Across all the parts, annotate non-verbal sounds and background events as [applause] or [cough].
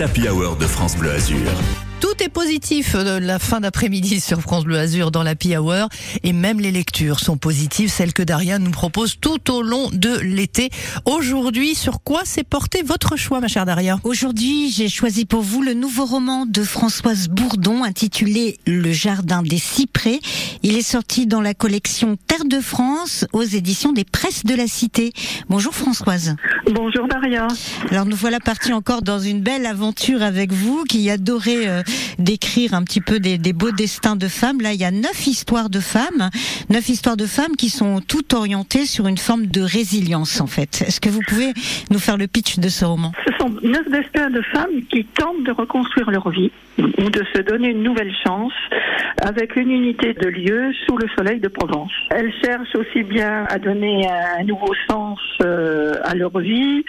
L'Happy Hour de France Bleu Azur. Tout est positif de la fin d'après-midi [laughs] sur France Bleu Azur dans la Hour et même les lectures sont positives, celles que Daria nous propose tout au long de l'été. Aujourd'hui, sur quoi s'est porté votre choix, ma chère Daria? Aujourd'hui, j'ai choisi pour vous le nouveau roman de Françoise Bourdon intitulé Le Jardin des Cyprès. Il est sorti dans la collection Terre de France aux éditions des Presses de la Cité. Bonjour Françoise. Bonjour Daria. Alors nous voilà partis encore dans une belle aventure avec vous qui adorez euh, d'écrire un petit peu des, beaux destins de femmes. Là, il y a neuf histoires de femmes, neuf histoires de femmes qui sont toutes orientées sur une forme de résilience, en fait. Est-ce que vous pouvez nous faire le pitch de ce roman? Ce sont neuf destins de femmes qui tentent de reconstruire leur vie ou de se donner une nouvelle chance avec une unité de lieu sous le soleil de Provence. Elles cherchent aussi bien à donner un nouveau sens euh, à leur vie,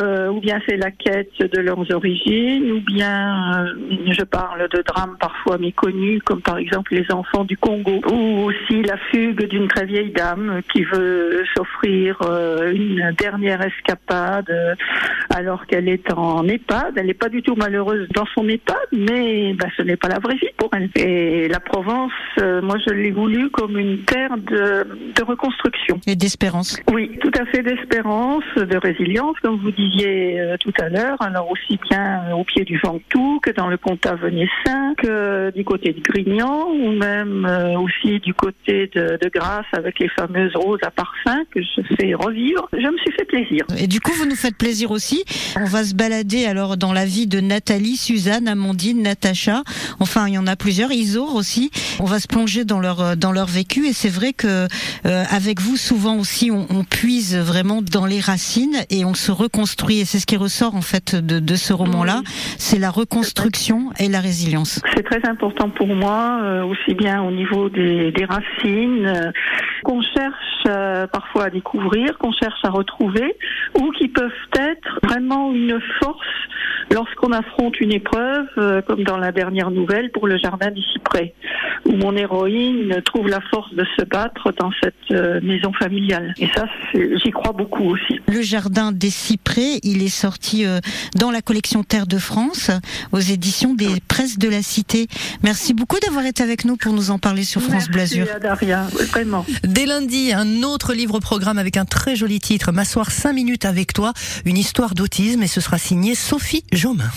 euh, ou bien c'est la quête de leurs origines, ou bien euh, je parle de drames parfois méconnus, comme par exemple les enfants du Congo, ou aussi la fugue d'une très vieille dame qui veut s'offrir une dernière escapade alors qu'elle est en EHPAD. Elle n'est pas du tout malheureuse dans son EHPAD, mais bah, ce n'est pas la vraie vie pour elle. Et la Provence, euh, moi je l'ai voulu comme une terre de, de reconstruction. Et d'espérance. Oui, tout à fait d'espérance, de résilience, comme vous disiez euh, tout à l'heure. Alors aussi bien euh, au pied du Ventoux que dans le Comtat Venessin, que du côté de Grignan, ou même aussi du côté de, de Grasse avec les fameuses roses à parfum que je fais revivre. Je me suis fait plaisir. Et du coup, vous nous faites plaisir aussi. On va se balader alors dans la vie de Nathalie, Suzanne, Amandine, Natacha. Enfin, il y en a plusieurs. Isor aussi. On va se plonger dans leur euh, dans leur vécu et c'est vrai que euh, avec vous souvent aussi on, on, puise vraiment dans les racines et on se reconstruit et c'est ce qui ressort en fait de, de ce roman-là. C'est la reconstruction et la résilience. C'est très important pour moi euh, aussi bien au niveau des, des racines qu'on cherche parfois à découvrir, qu'on cherche à retrouver ou qui peuvent être vraiment une force lorsqu'on affronte une épreuve, euh, comme dans la dernière nouvelle pour le jardin des cyprès, où mon héroïne trouve la force de se battre dans cette euh, maison familiale. Et ça, j'y crois beaucoup aussi. Le jardin des cyprès, il est sorti euh, dans la collection Terre de France, aux éditions des Presses de la Cité. Merci beaucoup d'avoir été avec nous pour nous en parler sur France Blasure. Daria, vraiment. Dès lundi, un autre livre-programme avec un très joli titre, M'asseoir 5 minutes avec toi, une histoire d'autisme, et ce sera signé Sophie Jomain.